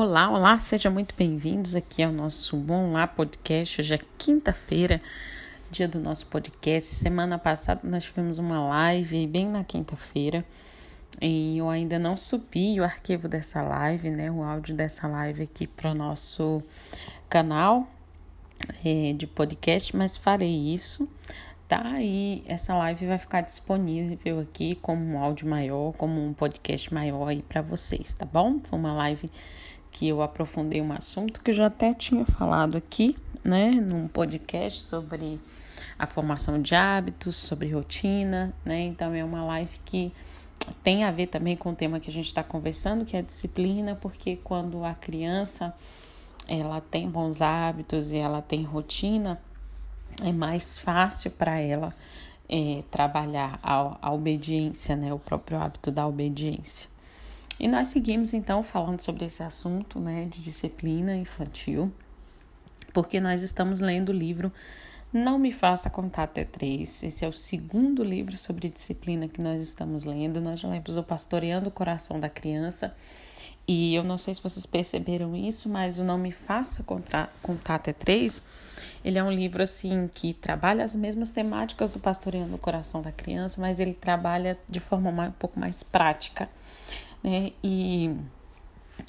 Olá, olá, sejam muito bem-vindos aqui ao nosso Bom Lá Podcast. Hoje é quinta-feira, dia do nosso podcast. Semana passada nós tivemos uma live bem na quinta-feira e eu ainda não subi o arquivo dessa live, né, o áudio dessa live aqui para o nosso canal é, de podcast, mas farei isso, tá? E essa live vai ficar disponível aqui como um áudio maior, como um podcast maior aí para vocês, tá bom? Foi uma live que eu aprofundei um assunto que eu já até tinha falado aqui, né, num podcast sobre a formação de hábitos, sobre rotina, né? Então é uma live que tem a ver também com o tema que a gente está conversando, que é a disciplina, porque quando a criança ela tem bons hábitos e ela tem rotina, é mais fácil para ela é, trabalhar a, a obediência, né? O próprio hábito da obediência. E nós seguimos então falando sobre esse assunto, né, de disciplina infantil, porque nós estamos lendo o livro Não Me Faça Contar Até Três. Esse é o segundo livro sobre disciplina que nós estamos lendo. Nós já lemos o Pastoreando o Coração da Criança. E eu não sei se vocês perceberam isso, mas o Não Me Faça Contar, Contar Até Três, ele é um livro assim que trabalha as mesmas temáticas do Pastoreando o Coração da Criança, mas ele trabalha de forma um pouco mais prática né? E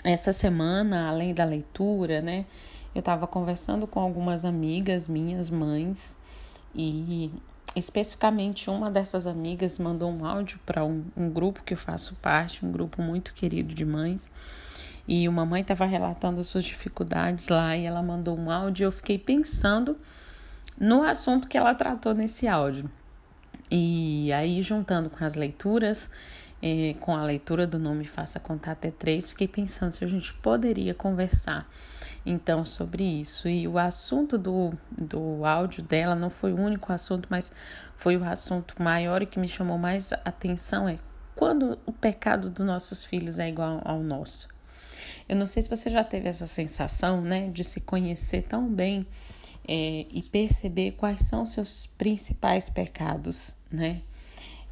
essa semana, além da leitura, né, eu estava conversando com algumas amigas minhas, mães, e especificamente uma dessas amigas mandou um áudio para um, um, grupo que eu faço parte, um grupo muito querido de mães. E uma mãe estava relatando suas dificuldades lá e ela mandou um áudio. E eu fiquei pensando no assunto que ela tratou nesse áudio. E aí, juntando com as leituras, é, com a leitura do nome Faça Contar Até Três, fiquei pensando se a gente poderia conversar então sobre isso. E o assunto do, do áudio dela não foi o único assunto, mas foi o assunto maior e que me chamou mais atenção é quando o pecado dos nossos filhos é igual ao nosso. Eu não sei se você já teve essa sensação, né, de se conhecer tão bem é, e perceber quais são os seus principais pecados, né?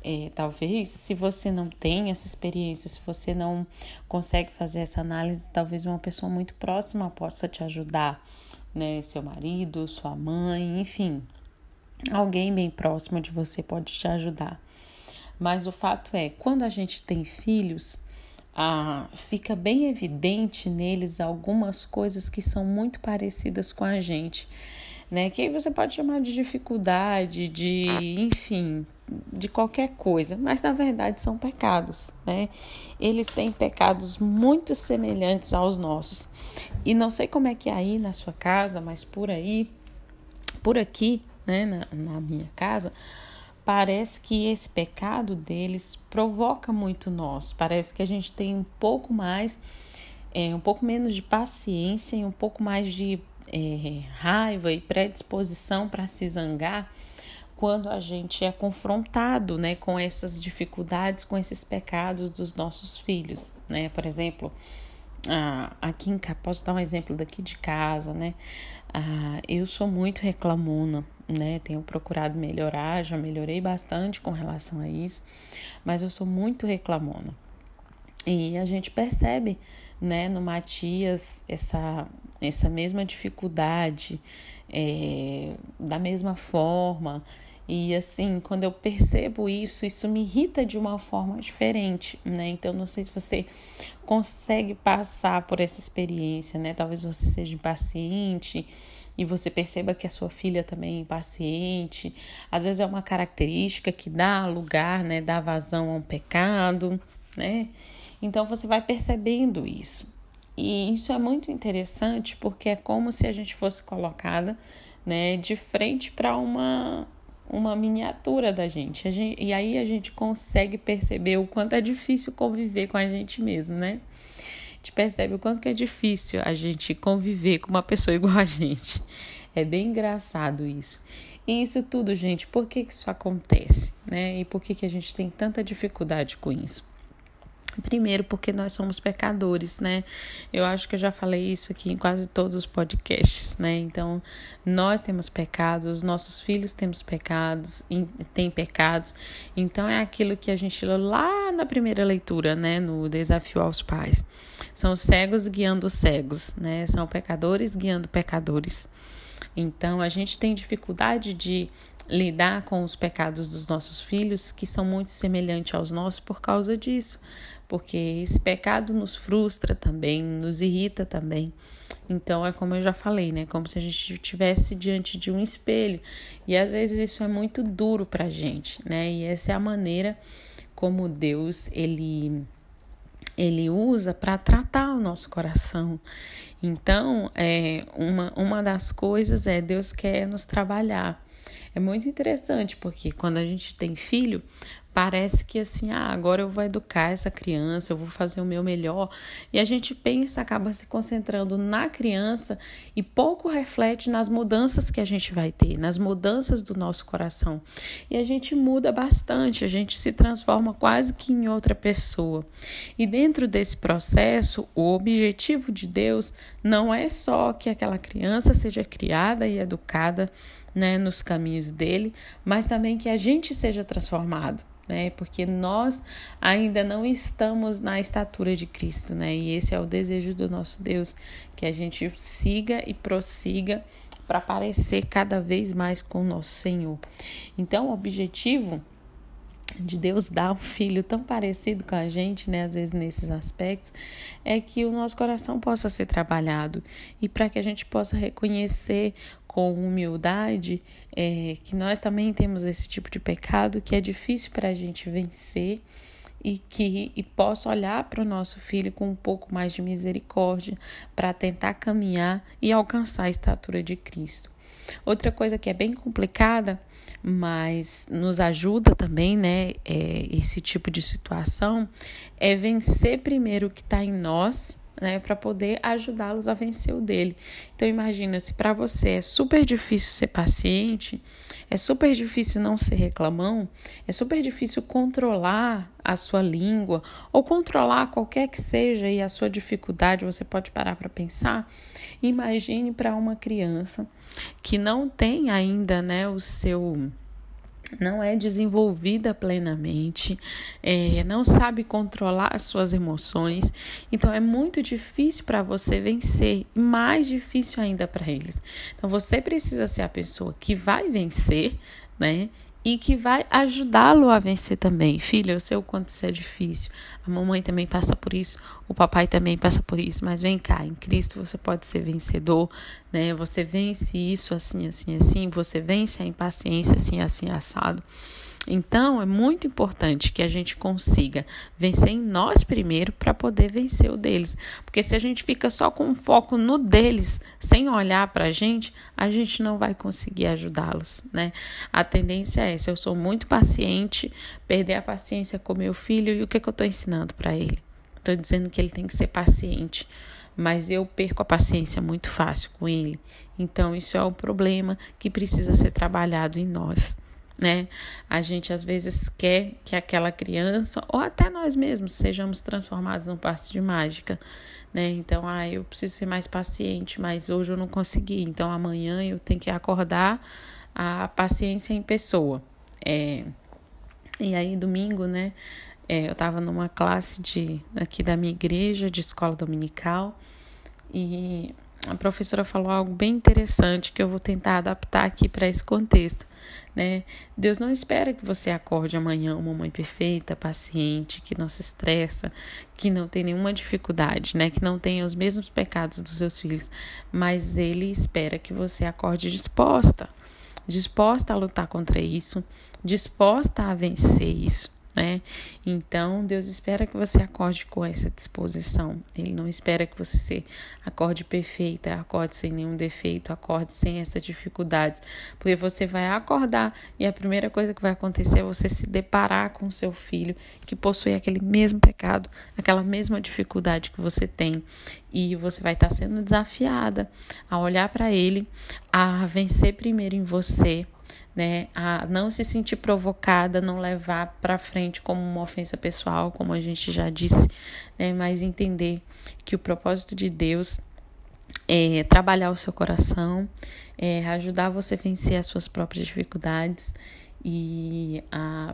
É, talvez, se você não tem essa experiência, se você não consegue fazer essa análise, talvez uma pessoa muito próxima possa te ajudar, né? Seu marido, sua mãe, enfim, alguém bem próximo de você pode te ajudar. Mas o fato é, quando a gente tem filhos, ah, fica bem evidente neles algumas coisas que são muito parecidas com a gente, né? Que aí você pode chamar de dificuldade, de, enfim, de qualquer coisa, mas na verdade são pecados, né? Eles têm pecados muito semelhantes aos nossos. E não sei como é que é aí na sua casa, mas por aí, por aqui, né, na, na minha casa, parece que esse pecado deles provoca muito nós. Parece que a gente tem um pouco mais, é, um pouco menos de paciência e um pouco mais de é, raiva e predisposição para se zangar quando a gente é confrontado, né, com essas dificuldades, com esses pecados dos nossos filhos, né? Por exemplo, ah, aqui em casa, posso dar um exemplo daqui de casa, né? Ah, eu sou muito reclamona, né? Tenho procurado melhorar, já melhorei bastante com relação a isso, mas eu sou muito reclamona. E a gente percebe, né, no Matias essa essa mesma dificuldade, é, da mesma forma. E assim, quando eu percebo isso, isso me irrita de uma forma diferente, né? Então, não sei se você consegue passar por essa experiência, né? Talvez você seja impaciente e você perceba que a sua filha também é impaciente. Às vezes é uma característica que dá lugar, né? Dá vazão a um pecado, né? Então, você vai percebendo isso. E isso é muito interessante porque é como se a gente fosse colocada, né, de frente para uma uma miniatura da gente. gente. E aí a gente consegue perceber o quanto é difícil conviver com a gente mesmo, né? A gente percebe o quanto que é difícil a gente conviver com uma pessoa igual a gente. É bem engraçado isso. E isso tudo, gente, por que, que isso acontece, né? E por que, que a gente tem tanta dificuldade com isso? Primeiro, porque nós somos pecadores, né? Eu acho que eu já falei isso aqui em quase todos os podcasts, né? Então, nós temos pecados, nossos filhos temos pecados, têm pecados. Então, é aquilo que a gente leu lá na primeira leitura, né? No Desafio aos Pais. São cegos guiando cegos, né? São pecadores guiando pecadores. Então, a gente tem dificuldade de lidar com os pecados dos nossos filhos, que são muito semelhantes aos nossos por causa disso, porque esse pecado nos frustra também, nos irrita também. Então é como eu já falei, né? Como se a gente estivesse diante de um espelho. E às vezes isso é muito duro pra gente, né? E essa é a maneira como Deus ele ele usa para tratar o nosso coração. Então, é, uma, uma das coisas é Deus quer nos trabalhar. É muito interessante porque quando a gente tem filho, parece que assim, ah, agora eu vou educar essa criança, eu vou fazer o meu melhor. E a gente pensa, acaba se concentrando na criança e pouco reflete nas mudanças que a gente vai ter, nas mudanças do nosso coração. E a gente muda bastante, a gente se transforma quase que em outra pessoa. E dentro desse processo, o objetivo de Deus não é só que aquela criança seja criada e educada né, nos caminhos dele, mas também que a gente seja transformado né? Porque nós ainda não estamos na estatura de Cristo, né? E esse é o desejo do nosso Deus, que a gente siga e prossiga para parecer cada vez mais com o nosso Senhor. Então, o objetivo de Deus dar um filho tão parecido com a gente, né, às vezes nesses aspectos, é que o nosso coração possa ser trabalhado e para que a gente possa reconhecer com humildade é, que nós também temos esse tipo de pecado que é difícil para a gente vencer e que e possa olhar para o nosso filho com um pouco mais de misericórdia para tentar caminhar e alcançar a estatura de Cristo. Outra coisa que é bem complicada, mas nos ajuda também, né? É, esse tipo de situação é vencer primeiro o que está em nós né, para poder ajudá-los a vencer o dele. Então imagina se para você é super difícil ser paciente, é super difícil não ser reclamão, é super difícil controlar a sua língua ou controlar qualquer que seja a sua dificuldade, você pode parar para pensar. Imagine para uma criança que não tem ainda, né, o seu não é desenvolvida plenamente, é, não sabe controlar as suas emoções, então é muito difícil para você vencer e mais difícil ainda para eles. Então você precisa ser a pessoa que vai vencer, né? E que vai ajudá-lo a vencer também. Filho, eu sei o quanto isso é difícil. A mamãe também passa por isso, o papai também passa por isso, mas vem cá, em Cristo você pode ser vencedor, né? Você vence isso assim, assim, assim, você vence a impaciência assim, assim, assado. Então, é muito importante que a gente consiga vencer em nós primeiro para poder vencer o deles. Porque se a gente fica só com foco no deles, sem olhar para a gente, a gente não vai conseguir ajudá-los, né? A tendência é essa. Eu sou muito paciente, perder a paciência com meu filho e o que, que eu estou ensinando para ele? Estou dizendo que ele tem que ser paciente mas eu perco a paciência muito fácil com ele. Então, isso é um problema que precisa ser trabalhado em nós né? A gente às vezes quer que aquela criança, ou até nós mesmos, sejamos transformados num passe de mágica, né? Então, ah, eu preciso ser mais paciente, mas hoje eu não consegui, então amanhã eu tenho que acordar a paciência em pessoa. É, e aí, domingo, né? É, eu estava numa classe de aqui da minha igreja, de escola dominical, e a professora falou algo bem interessante que eu vou tentar adaptar aqui para esse contexto, né? Deus não espera que você acorde amanhã uma mãe perfeita, paciente, que não se estressa, que não tem nenhuma dificuldade, né? Que não tenha os mesmos pecados dos seus filhos, mas ele espera que você acorde disposta, disposta a lutar contra isso, disposta a vencer isso né? Então, Deus espera que você acorde com essa disposição. Ele não espera que você se acorde perfeita, acorde sem nenhum defeito, acorde sem essas dificuldades, porque você vai acordar e a primeira coisa que vai acontecer é você se deparar com seu filho que possui aquele mesmo pecado, aquela mesma dificuldade que você tem. E você vai estar sendo desafiada a olhar para ele, a vencer primeiro em você, né? A não se sentir provocada, não levar para frente como uma ofensa pessoal, como a gente já disse, né? Mas entender que o propósito de Deus é trabalhar o seu coração, é ajudar você a vencer as suas próprias dificuldades e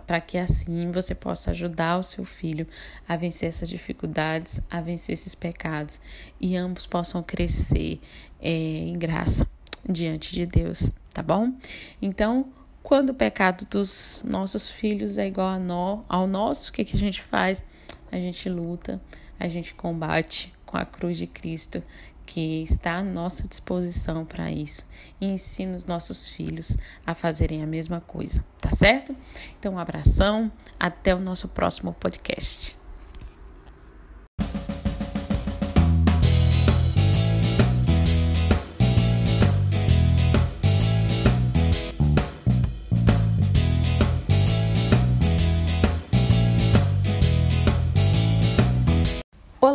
para que assim você possa ajudar o seu filho a vencer essas dificuldades, a vencer esses pecados e ambos possam crescer é, em graça diante de Deus, tá bom? Então, quando o pecado dos nossos filhos é igual ao nosso, o que, que a gente faz? A gente luta, a gente combate com a cruz de Cristo que está à nossa disposição para isso e ensina os nossos filhos a fazerem a mesma coisa, tá certo? Então, um abração, até o nosso próximo podcast.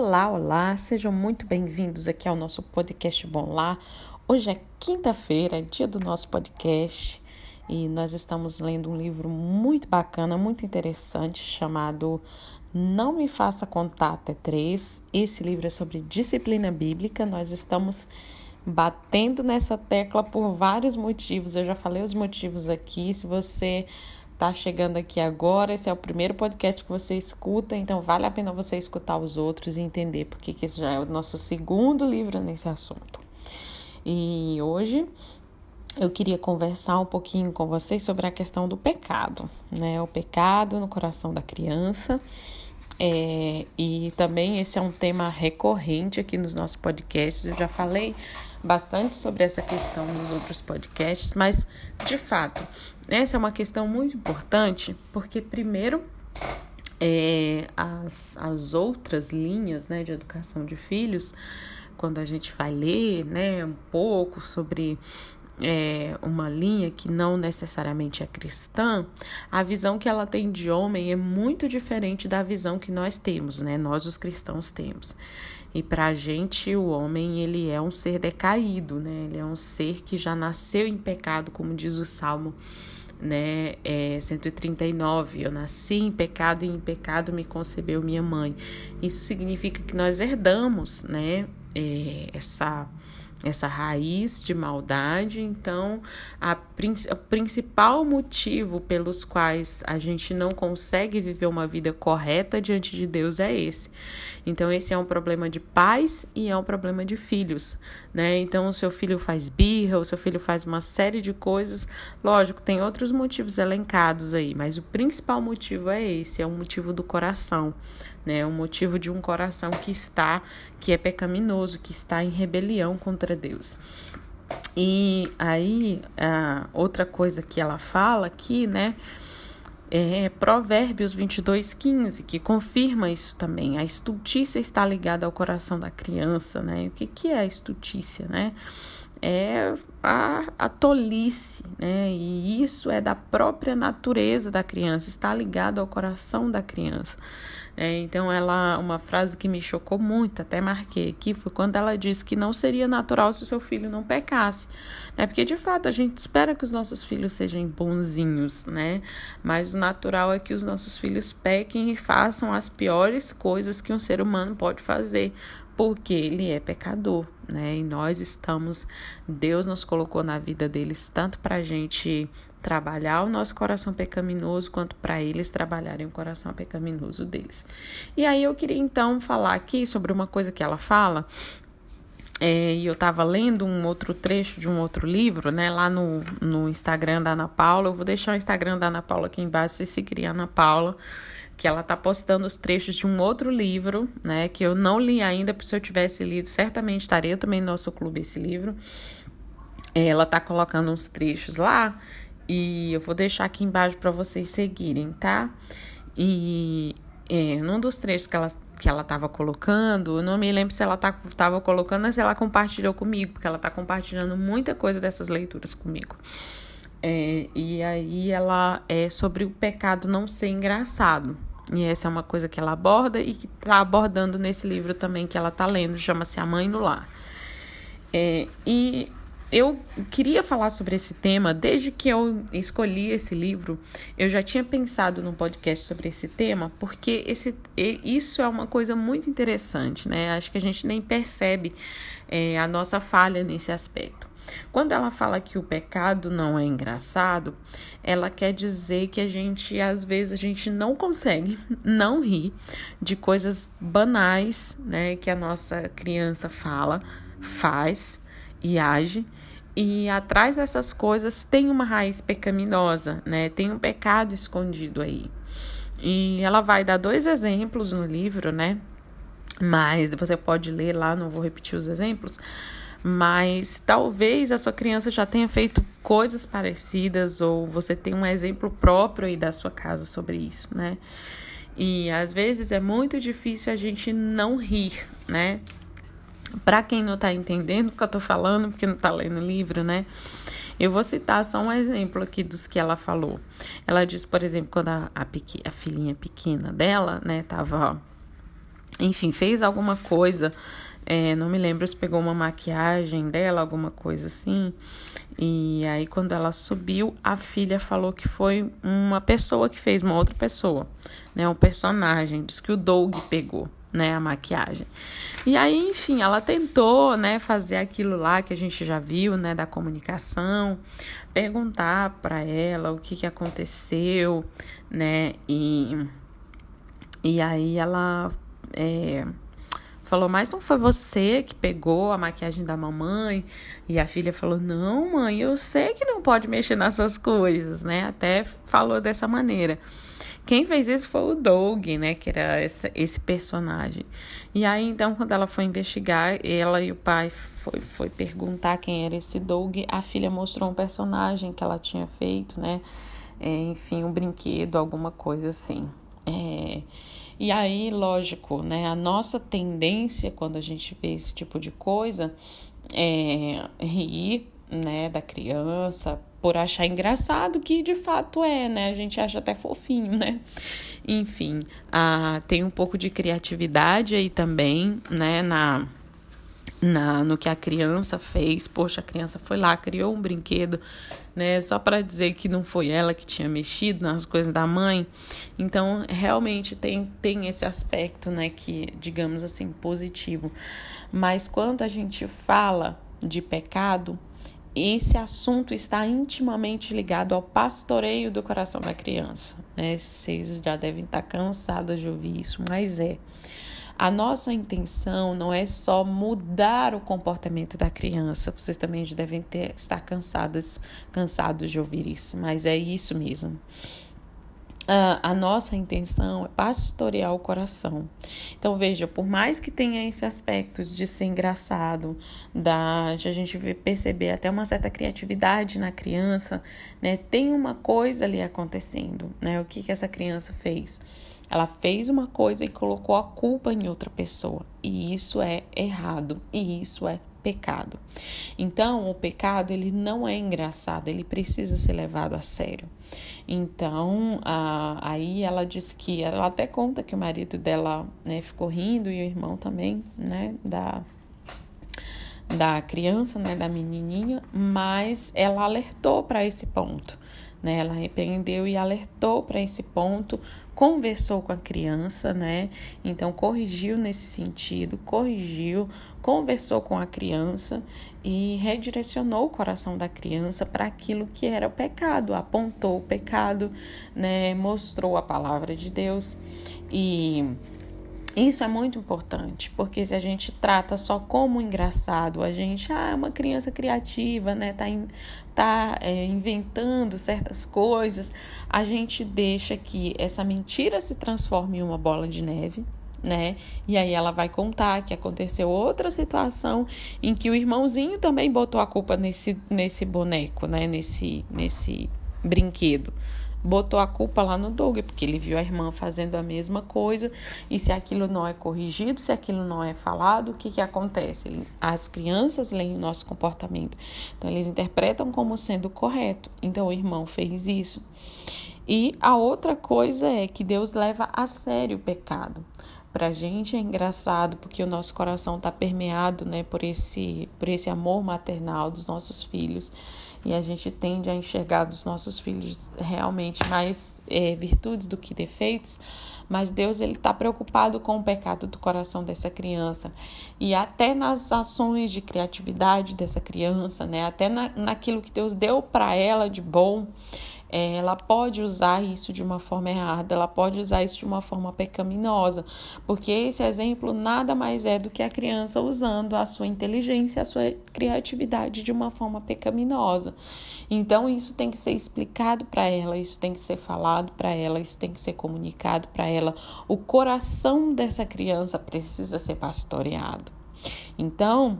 Olá, olá, sejam muito bem-vindos aqui ao nosso podcast Bom Lá. Hoje é quinta-feira, dia do nosso podcast, e nós estamos lendo um livro muito bacana, muito interessante, chamado Não Me Faça Contar Até Três. Esse livro é sobre disciplina bíblica. Nós estamos batendo nessa tecla por vários motivos. Eu já falei os motivos aqui. Se você tá chegando aqui agora, esse é o primeiro podcast que você escuta, então vale a pena você escutar os outros e entender porque que esse já é o nosso segundo livro nesse assunto. E hoje eu queria conversar um pouquinho com vocês sobre a questão do pecado, né? O pecado no coração da criança. É, e também esse é um tema recorrente aqui nos nossos podcasts. Eu já falei bastante sobre essa questão nos outros podcasts, mas de fato, essa é uma questão muito importante, porque primeiro é, as, as outras linhas né, de educação de filhos, quando a gente vai ler né, um pouco sobre é, uma linha que não necessariamente é cristã, a visão que ela tem de homem é muito diferente da visão que nós temos, né? Nós, os cristãos, temos. E para a gente, o homem, ele é um ser decaído, né? Ele é um ser que já nasceu em pecado, como diz o Salmo né, é 139, eu nasci em pecado e em pecado me concebeu minha mãe. Isso significa que nós herdamos, né, é, essa essa raiz de maldade. Então, a, o principal motivo pelos quais a gente não consegue viver uma vida correta diante de Deus é esse. Então, esse é um problema de pais e é um problema de filhos, né? Então, o seu filho faz birra, o seu filho faz uma série de coisas. Lógico, tem outros motivos elencados aí, mas o principal motivo é esse, é o motivo do coração, né? O motivo de um coração que está, que é pecaminoso, que está em rebelião contra Deus. E aí, outra coisa que ela fala aqui, né? É Provérbios 22, 15, que confirma isso também. A estultícia está ligada ao coração da criança, né? O que, que é a estultícia, né? É a, a tolice, né? E isso é da própria natureza da criança, está ligado ao coração da criança. É, então, ela, uma frase que me chocou muito, até marquei aqui, foi quando ela disse que não seria natural se o seu filho não pecasse. Né? Porque, de fato, a gente espera que os nossos filhos sejam bonzinhos, né? Mas o natural é que os nossos filhos pequem e façam as piores coisas que um ser humano pode fazer, porque ele é pecador, né? E nós estamos, Deus nos colocou na vida deles tanto para a gente trabalhar o nosso coração pecaminoso, quanto para eles trabalharem o coração pecaminoso deles. E aí eu queria então falar aqui sobre uma coisa que ela fala. É, e eu estava lendo um outro trecho de um outro livro, né, lá no, no Instagram da Ana Paula. Eu vou deixar o Instagram da Ana Paula aqui embaixo, se seguir a Ana Paula, que ela tá postando os trechos de um outro livro, né, que eu não li ainda, porque se eu tivesse lido, certamente estaria também no nosso clube esse livro. É, ela tá colocando uns trechos lá e eu vou deixar aqui embaixo para vocês seguirem, tá? E é, num dos trechos que ela que ela estava colocando, eu não me lembro se ela estava tá, colocando se ela compartilhou comigo, porque ela está compartilhando muita coisa dessas leituras comigo. É, e aí ela é sobre o pecado não ser engraçado. E essa é uma coisa que ela aborda e que está abordando nesse livro também que ela está lendo, chama-se A Mãe no Lar. É, e eu queria falar sobre esse tema desde que eu escolhi esse livro. Eu já tinha pensado num podcast sobre esse tema, porque esse, isso é uma coisa muito interessante, né? Acho que a gente nem percebe é, a nossa falha nesse aspecto. Quando ela fala que o pecado não é engraçado, ela quer dizer que a gente, às vezes, a gente não consegue não rir de coisas banais, né, que a nossa criança fala, faz e age. E atrás dessas coisas tem uma raiz pecaminosa, né? Tem um pecado escondido aí. E ela vai dar dois exemplos no livro, né? Mas você pode ler lá, não vou repetir os exemplos, mas talvez a sua criança já tenha feito coisas parecidas ou você tem um exemplo próprio aí da sua casa sobre isso, né? E às vezes é muito difícil a gente não rir, né? Para quem não tá entendendo o que eu tô falando, porque não tá lendo o livro, né? Eu vou citar só um exemplo aqui dos que ela falou. Ela disse, por exemplo, quando a, a, a filhinha pequena dela, né, tava, enfim, fez alguma coisa é, não me lembro se pegou uma maquiagem dela, alguma coisa assim. E aí, quando ela subiu, a filha falou que foi uma pessoa que fez, uma outra pessoa, né? Um personagem. Diz que o Doug pegou, né? A maquiagem. E aí, enfim, ela tentou, né? Fazer aquilo lá que a gente já viu, né? Da comunicação, perguntar para ela o que, que aconteceu, né? E, e aí ela. É, falou, mas não foi você que pegou a maquiagem da mamãe? E a filha falou, não, mãe, eu sei que não pode mexer nas suas coisas, né? Até falou dessa maneira. Quem fez isso foi o Doug, né? Que era esse, esse personagem. E aí, então, quando ela foi investigar, ela e o pai foi, foi perguntar quem era esse Doug. A filha mostrou um personagem que ela tinha feito, né? É, enfim, um brinquedo, alguma coisa assim. É, e aí, lógico, né, a nossa tendência quando a gente vê esse tipo de coisa é rir, né, da criança por achar engraçado, que de fato é, né? A gente acha até fofinho, né? Enfim, ah, tem um pouco de criatividade aí também, né, na na, no que a criança fez. Poxa, a criança foi lá, criou um brinquedo, né? Só para dizer que não foi ela que tinha mexido nas coisas da mãe. Então, realmente tem, tem esse aspecto, né? Que, digamos assim, positivo. Mas quando a gente fala de pecado, esse assunto está intimamente ligado ao pastoreio do coração da criança. Né? Vocês já devem estar cansados de ouvir isso, mas é. A nossa intenção não é só mudar o comportamento da criança. Vocês também devem ter, estar cansadas, cansados de ouvir isso, mas é isso mesmo. Uh, a nossa intenção é pastorear o coração. Então, veja, por mais que tenha esse aspecto de ser engraçado, da, de a gente perceber até uma certa criatividade na criança, né? Tem uma coisa ali acontecendo, né? O que, que essa criança fez? Ela fez uma coisa e colocou a culpa em outra pessoa. E isso é errado. E isso é pecado. Então, o pecado ele não é engraçado, ele precisa ser levado a sério. Então, a, aí ela diz que ela até conta que o marido dela né, ficou rindo e o irmão também, né, da da criança, né, da menininha, mas ela alertou para esse ponto. Né? Ela repreendeu e alertou para esse ponto, conversou com a criança, né? Então corrigiu nesse sentido, corrigiu, conversou com a criança e redirecionou o coração da criança para aquilo que era o pecado, apontou o pecado, né? Mostrou a palavra de Deus e isso é muito importante, porque se a gente trata só como engraçado, a gente ah, é uma criança criativa, né? Tá, in, tá é, inventando certas coisas, a gente deixa que essa mentira se transforme em uma bola de neve, né? E aí ela vai contar que aconteceu outra situação em que o irmãozinho também botou a culpa nesse, nesse boneco, né? Nesse, nesse brinquedo botou a culpa lá no Doug, porque ele viu a irmã fazendo a mesma coisa, e se aquilo não é corrigido, se aquilo não é falado, o que, que acontece? As crianças leem o nosso comportamento, então eles interpretam como sendo correto. Então o irmão fez isso. E a outra coisa é que Deus leva a sério o pecado. pra gente é engraçado porque o nosso coração tá permeado, né, por esse, por esse amor maternal dos nossos filhos e a gente tende a enxergar dos nossos filhos realmente mais é, virtudes do que defeitos, mas Deus ele está preocupado com o pecado do coração dessa criança. E até nas ações de criatividade dessa criança, né? Até na, naquilo que Deus deu para ela de bom, ela pode usar isso de uma forma errada, ela pode usar isso de uma forma pecaminosa, porque esse exemplo nada mais é do que a criança usando a sua inteligência, a sua criatividade de uma forma pecaminosa. Então, isso tem que ser explicado para ela, isso tem que ser falado para ela, isso tem que ser comunicado para ela. O coração dessa criança precisa ser pastoreado. Então,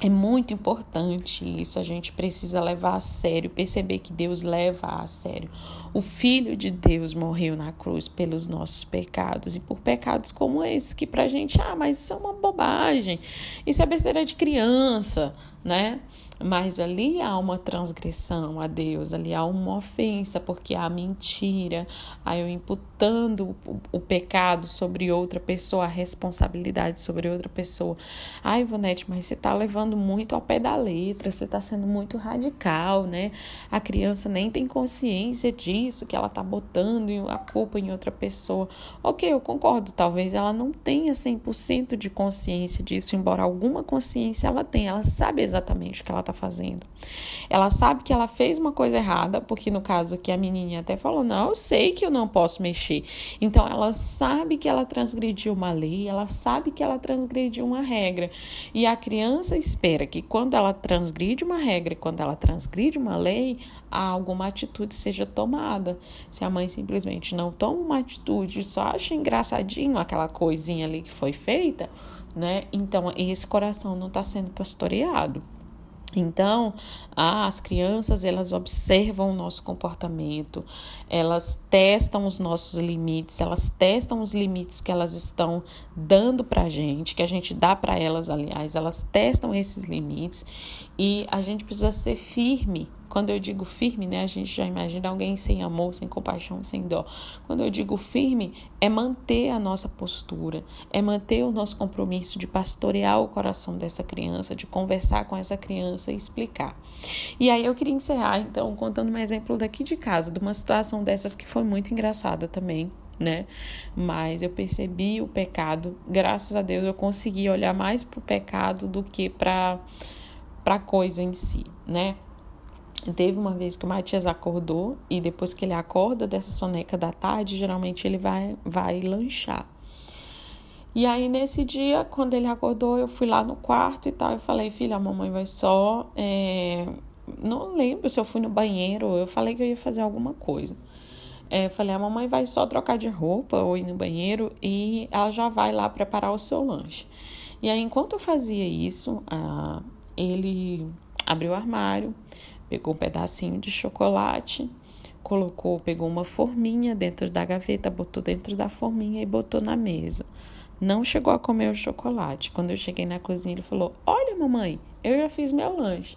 é muito importante isso, a gente precisa levar a sério, perceber que Deus leva a sério. O Filho de Deus morreu na cruz pelos nossos pecados e por pecados como esse, que pra gente, ah, mas isso é uma bobagem, isso é besteira de criança, né? Mas ali há uma transgressão a Deus, ali há uma ofensa, porque há mentira, há eu imputando o, o pecado sobre outra pessoa, a responsabilidade sobre outra pessoa. Ai, Ivonete, mas você está levando muito ao pé da letra, você está sendo muito radical, né? A criança nem tem consciência disso, que ela está botando a culpa em outra pessoa. Ok, eu concordo, talvez ela não tenha 100% de consciência disso, embora alguma consciência ela tenha, ela sabe exatamente o que ela está está fazendo. Ela sabe que ela fez uma coisa errada, porque no caso que a menininha até falou: "Não, eu sei que eu não posso mexer". Então ela sabe que ela transgrediu uma lei, ela sabe que ela transgrediu uma regra. E a criança espera que quando ela transgride uma regra, quando ela transgride uma lei, alguma atitude seja tomada. Se a mãe simplesmente não toma uma atitude, só acha engraçadinho aquela coisinha ali que foi feita, né? Então esse coração não está sendo pastoreado. Então, as crianças elas observam o nosso comportamento, elas testam os nossos limites, elas testam os limites que elas estão dando para a gente, que a gente dá para elas, aliás, elas testam esses limites e a gente precisa ser firme quando eu digo firme, né, a gente já imagina alguém sem amor, sem compaixão, sem dó. Quando eu digo firme, é manter a nossa postura, é manter o nosso compromisso de pastorear o coração dessa criança, de conversar com essa criança e explicar. E aí eu queria encerrar, então, contando um exemplo daqui de casa, de uma situação dessas que foi muito engraçada também né? Mas eu percebi o pecado, graças a Deus eu consegui olhar mais para o pecado do que para a coisa em si, né? Teve uma vez que o Matias acordou e depois que ele acorda dessa soneca da tarde, geralmente ele vai, vai lanchar. E aí, nesse dia, quando ele acordou, eu fui lá no quarto e tal. Eu falei, filha, a mamãe vai só. É... Não lembro se eu fui no banheiro. Eu falei que eu ia fazer alguma coisa. É, falei, a mamãe vai só trocar de roupa ou ir no banheiro e ela já vai lá preparar o seu lanche. E aí, enquanto eu fazia isso, ah, ele abriu o armário, Pegou um pedacinho de chocolate, colocou, pegou uma forminha dentro da gaveta, botou dentro da forminha e botou na mesa. Não chegou a comer o chocolate. Quando eu cheguei na cozinha, ele falou: Olha, mamãe, eu já fiz meu lanche.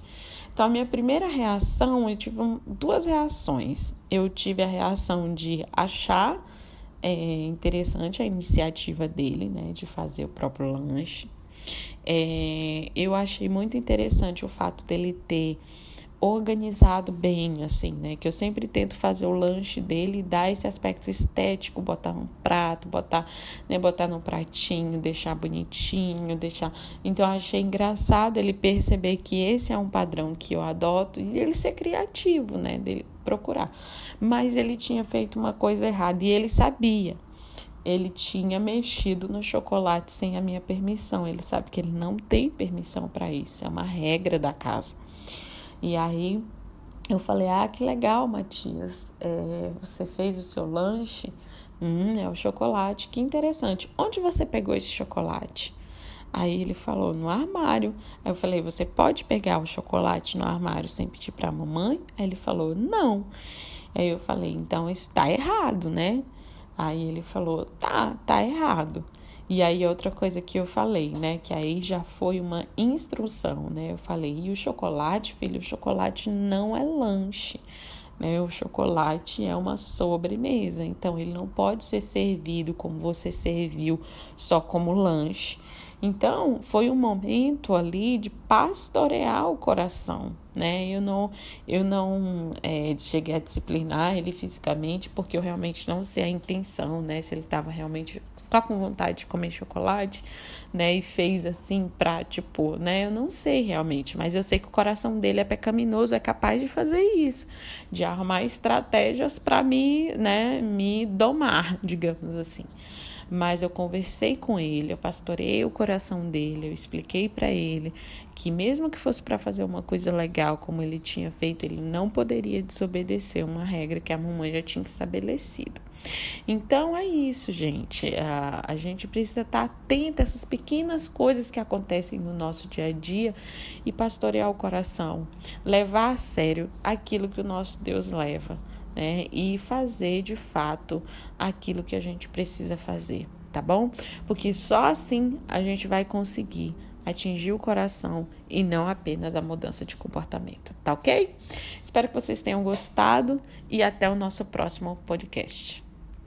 Então, a minha primeira reação, eu tive duas reações. Eu tive a reação de achar é, interessante a iniciativa dele, né, de fazer o próprio lanche. É, eu achei muito interessante o fato dele ter organizado bem, assim, né? Que eu sempre tento fazer o lanche dele e dar esse aspecto estético, botar num prato, botar, né, botar num pratinho, deixar bonitinho, deixar. Então eu achei engraçado ele perceber que esse é um padrão que eu adoto e ele ser criativo, né? Dele procurar. Mas ele tinha feito uma coisa errada e ele sabia. Ele tinha mexido no chocolate sem a minha permissão. Ele sabe que ele não tem permissão para isso, é uma regra da casa. E aí eu falei: Ah, que legal, Matias. É, você fez o seu lanche. Hum, é o chocolate. Que interessante. Onde você pegou esse chocolate? Aí ele falou: No armário. Aí eu falei: Você pode pegar o chocolate no armário sem pedir para a mamãe? Aí ele falou: Não. Aí eu falei: Então está errado, né? Aí ele falou: Tá, tá errado. E aí outra coisa que eu falei, né, que aí já foi uma instrução, né? Eu falei: "E o chocolate, filho, o chocolate não é lanche. Né? O chocolate é uma sobremesa, então ele não pode ser servido como você serviu, só como lanche. Então, foi um momento ali de pastorear o coração, né? Eu não, eu não é, cheguei a disciplinar ele fisicamente, porque eu realmente não sei a intenção, né? Se ele estava realmente só com vontade de comer chocolate, né? E fez assim pra, tipo, né? Eu não sei realmente, mas eu sei que o coração dele é pecaminoso, é capaz de fazer isso, de arrumar estratégias para me, né? Me domar, digamos assim mas eu conversei com ele, eu pastorei o coração dele, eu expliquei para ele que mesmo que fosse para fazer uma coisa legal como ele tinha feito, ele não poderia desobedecer uma regra que a mamãe já tinha estabelecido. Então é isso, gente. A, a gente precisa estar atento a essas pequenas coisas que acontecem no nosso dia a dia e pastorear o coração, levar a sério aquilo que o nosso Deus leva né? E fazer de fato aquilo que a gente precisa fazer, tá bom? Porque só assim a gente vai conseguir atingir o coração e não apenas a mudança de comportamento, tá ok? Espero que vocês tenham gostado e até o nosso próximo podcast.